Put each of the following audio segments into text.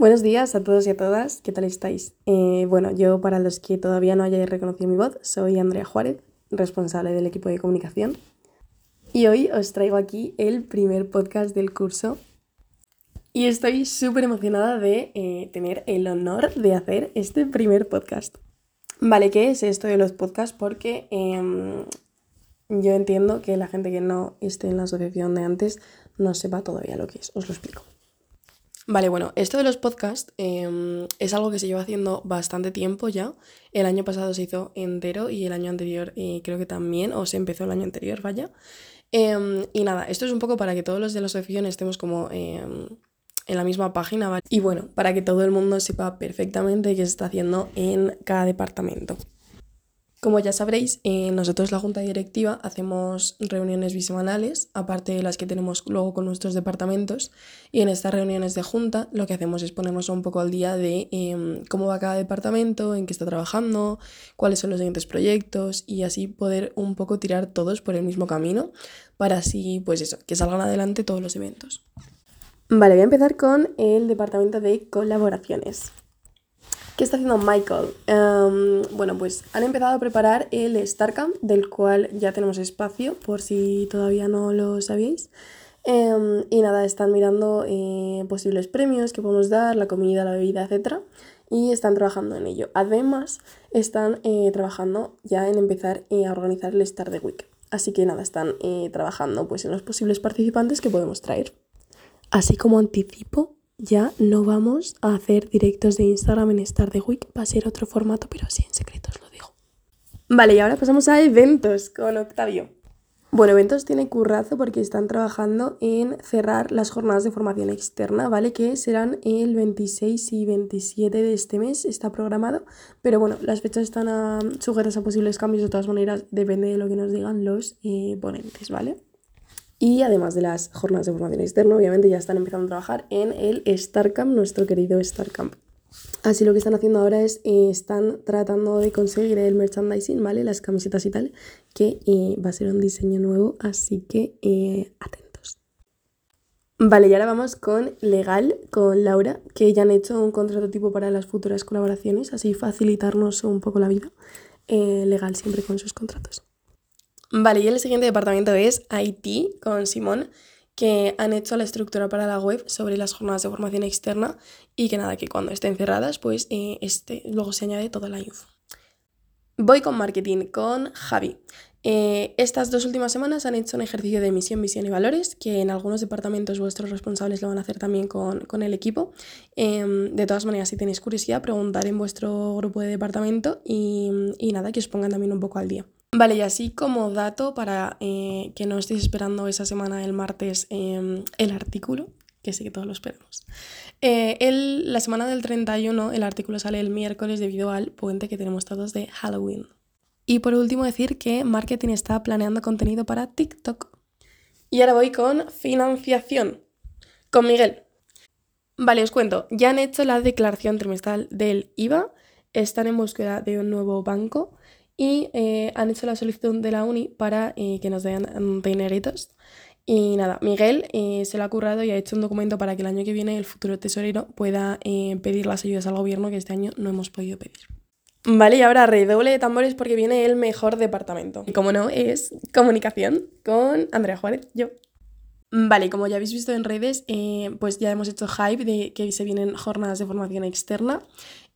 Buenos días a todos y a todas, ¿qué tal estáis? Eh, bueno, yo para los que todavía no hayáis reconocido mi voz, soy Andrea Juárez, responsable del equipo de comunicación. Y hoy os traigo aquí el primer podcast del curso. Y estoy súper emocionada de eh, tener el honor de hacer este primer podcast. Vale, ¿qué es esto de los podcasts? Porque em, yo entiendo que la gente que no esté en la asociación de antes no sepa todavía lo que es. Os lo explico. Vale, bueno, esto de los podcasts em, es algo que se lleva haciendo bastante tiempo ya. El año pasado se hizo entero y el año anterior creo que también, o se empezó el año anterior, vaya. Em, y nada, esto es un poco para que todos los de la asociación estemos como em, en la misma página, ¿vale? Y bueno, para que todo el mundo sepa perfectamente qué se está haciendo en cada departamento. Como ya sabréis, eh, nosotros la junta directiva hacemos reuniones bisemanales, aparte de las que tenemos luego con nuestros departamentos, y en estas reuniones de junta lo que hacemos es ponernos un poco al día de em, cómo va cada departamento, en qué está trabajando, cuáles son los siguientes proyectos y así poder un poco tirar todos por el mismo camino para así, pues eso, que salgan adelante todos los eventos. Vale, voy a empezar con el departamento de colaboraciones. ¿Qué está haciendo Michael? Em, bueno, pues han empezado a preparar el StarCamp, del cual ya tenemos espacio, por si todavía no lo sabíais. Em, y nada, están mirando eh, posibles premios que podemos dar, la comida, la bebida, etc. Y están trabajando en ello. Además, están eh, trabajando ya en empezar eh, a organizar el Star the Week. Así que nada, están trabajando pues, en los posibles participantes que podemos traer. Así como anticipo, ya no vamos a hacer directos de Instagram en Star the Week, va a ser otro formato, pero así en secreto os lo digo. Vale, y ahora pasamos a eventos con Octavio. Bueno, eventos tiene currazo porque están trabajando en cerrar las jornadas de formación externa, ¿vale? Que serán el 26 y 27 de este mes, está programado. Pero bueno, las fechas están ah, sujetas a posibles cambios, de todas maneras, depende de lo que nos digan los eh, ponentes, ¿vale? Y además de las jornadas de formación externa, obviamente ya están empezando a trabajar en el StarCamp, nuestro querido StarCamp. Así lo que están haciendo ahora es, eh, están tratando de conseguir el merchandising, ¿vale? Las camisetas y tal, que eh, va a ser un diseño nuevo, así que eh, atentos. Vale, y ahora vamos con Legal, con Laura, que ya han hecho un contrato tipo para las futuras colaboraciones, así facilitarnos un poco la vida. legal siempre con sus contratos. Vale, y el siguiente departamento es IT con Simón, que han hecho la estructura para la web sobre las jornadas de formación externa y que nada, que cuando estén cerradas, pues eh, este, luego se añade toda la info. Voy con marketing, con Javi. Eh, estas dos últimas semanas han hecho un ejercicio de misión, visión y valores, que en algunos departamentos vuestros responsables lo van a hacer también con, el equipo. Em, de todas maneras, si tenéis curiosidad, preguntar en vuestro grupo de departamento y, y nada, que os pongan también un poco al día. Vale, y así como dato para eh, que no estéis esperando esa semana el martes em, el artículo, que sí que todos lo esperamos. Eh, el, la semana del 31 el artículo sale el miércoles debido al puente que tenemos todos de Halloween. Y por último decir que marketing está planeando contenido para TikTok. Y ahora voy con financiación. Con Miguel. Vale, os cuento. Ya han hecho la declaración trimestral del IVA. Están en búsqueda de un nuevo banco y eh, han hecho la solicitud de la uni para eh, que nos den mm, dineritos. Y nada, Miguel eh, se lo ha currado y ha hecho un documento para que el año que viene el futuro tesorero pueda pedir las ayudas al gobierno que este año no hemos podido pedir. Vale, y ahora redoble de tambores porque viene el mejor departamento. Y como no, es comunicación con Andrea Juárez, yo. Vale, como ya habéis visto en redes, pues ya hemos hecho hype de que se vienen jornadas de formación externa.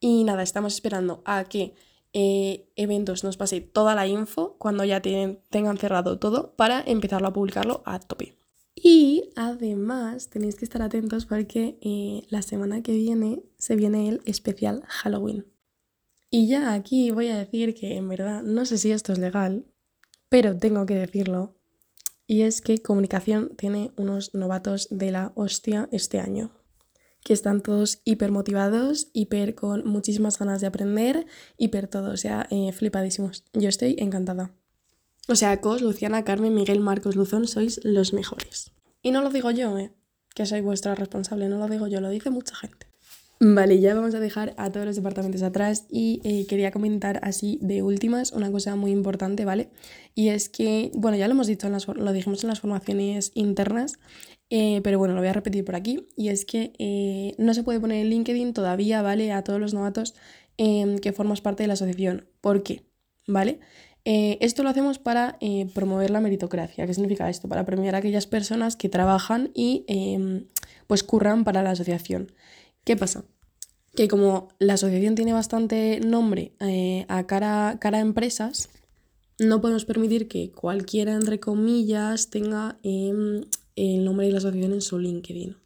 Y nada, estamos esperando a que eh, eventos nos pase toda la info cuando ya tengan cerrado todo para empezarlo a publicarlo a tope. Y además tenéis que estar atentos porque eh, la semana que viene se viene el especial Halloween. Y ya aquí voy a decir que en verdad no sé si esto es legal, pero tengo que decirlo. Y es que comunicación tiene unos novatos de la hostia este año que están todos hiper motivados, hiper con muchísimas ganas de aprender, hiper todo, o sea, eh, flipadísimos. Yo estoy encantada. O sea, Cos, Luciana, Carmen, Miguel, Marcos, Luzón, sois los mejores. Y no lo digo yo, ¿eh? que soy vuestra responsable, no lo digo yo, lo dice mucha gente. Vale, ya vamos a dejar a todos los departamentos atrás y eh, quería comentar así de últimas una cosa muy importante, ¿vale? Y es que, bueno, ya lo hemos dicho, en las, lo dijimos en las formaciones internas, eh, pero bueno, lo voy a repetir por aquí, y es que eh, no se puede poner en LinkedIn todavía, ¿vale? A todos los novatos que formas parte de la asociación. ¿Por qué? ¿Vale? esto lo hacemos para promover la meritocracia. ¿Qué significa esto? Para premiar a aquellas personas que trabajan y pues curran para la asociación. ¿Qué pasa? Que como la asociación tiene bastante nombre eh, a cara, cara a empresas, no podemos permitir que cualquiera, entre comillas, tenga em, el nombre de la asociación en su LinkedIn.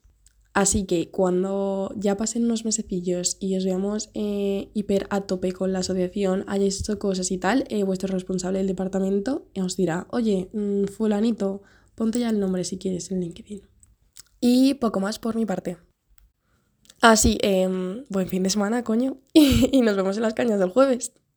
Así que cuando ya pasen unos mesecillos y os veamos eh, hiper a tope con la asociación, hayáis hecho cosas y tal, eh, vuestro responsable del departamento os dirá, oye, mm, fulanito, ponte ya el nombre si quieres en LinkedIn. Y poco más por mi parte. Ah, sí, em, buen fin de semana, coño. y nos vemos en las cañas del jueves.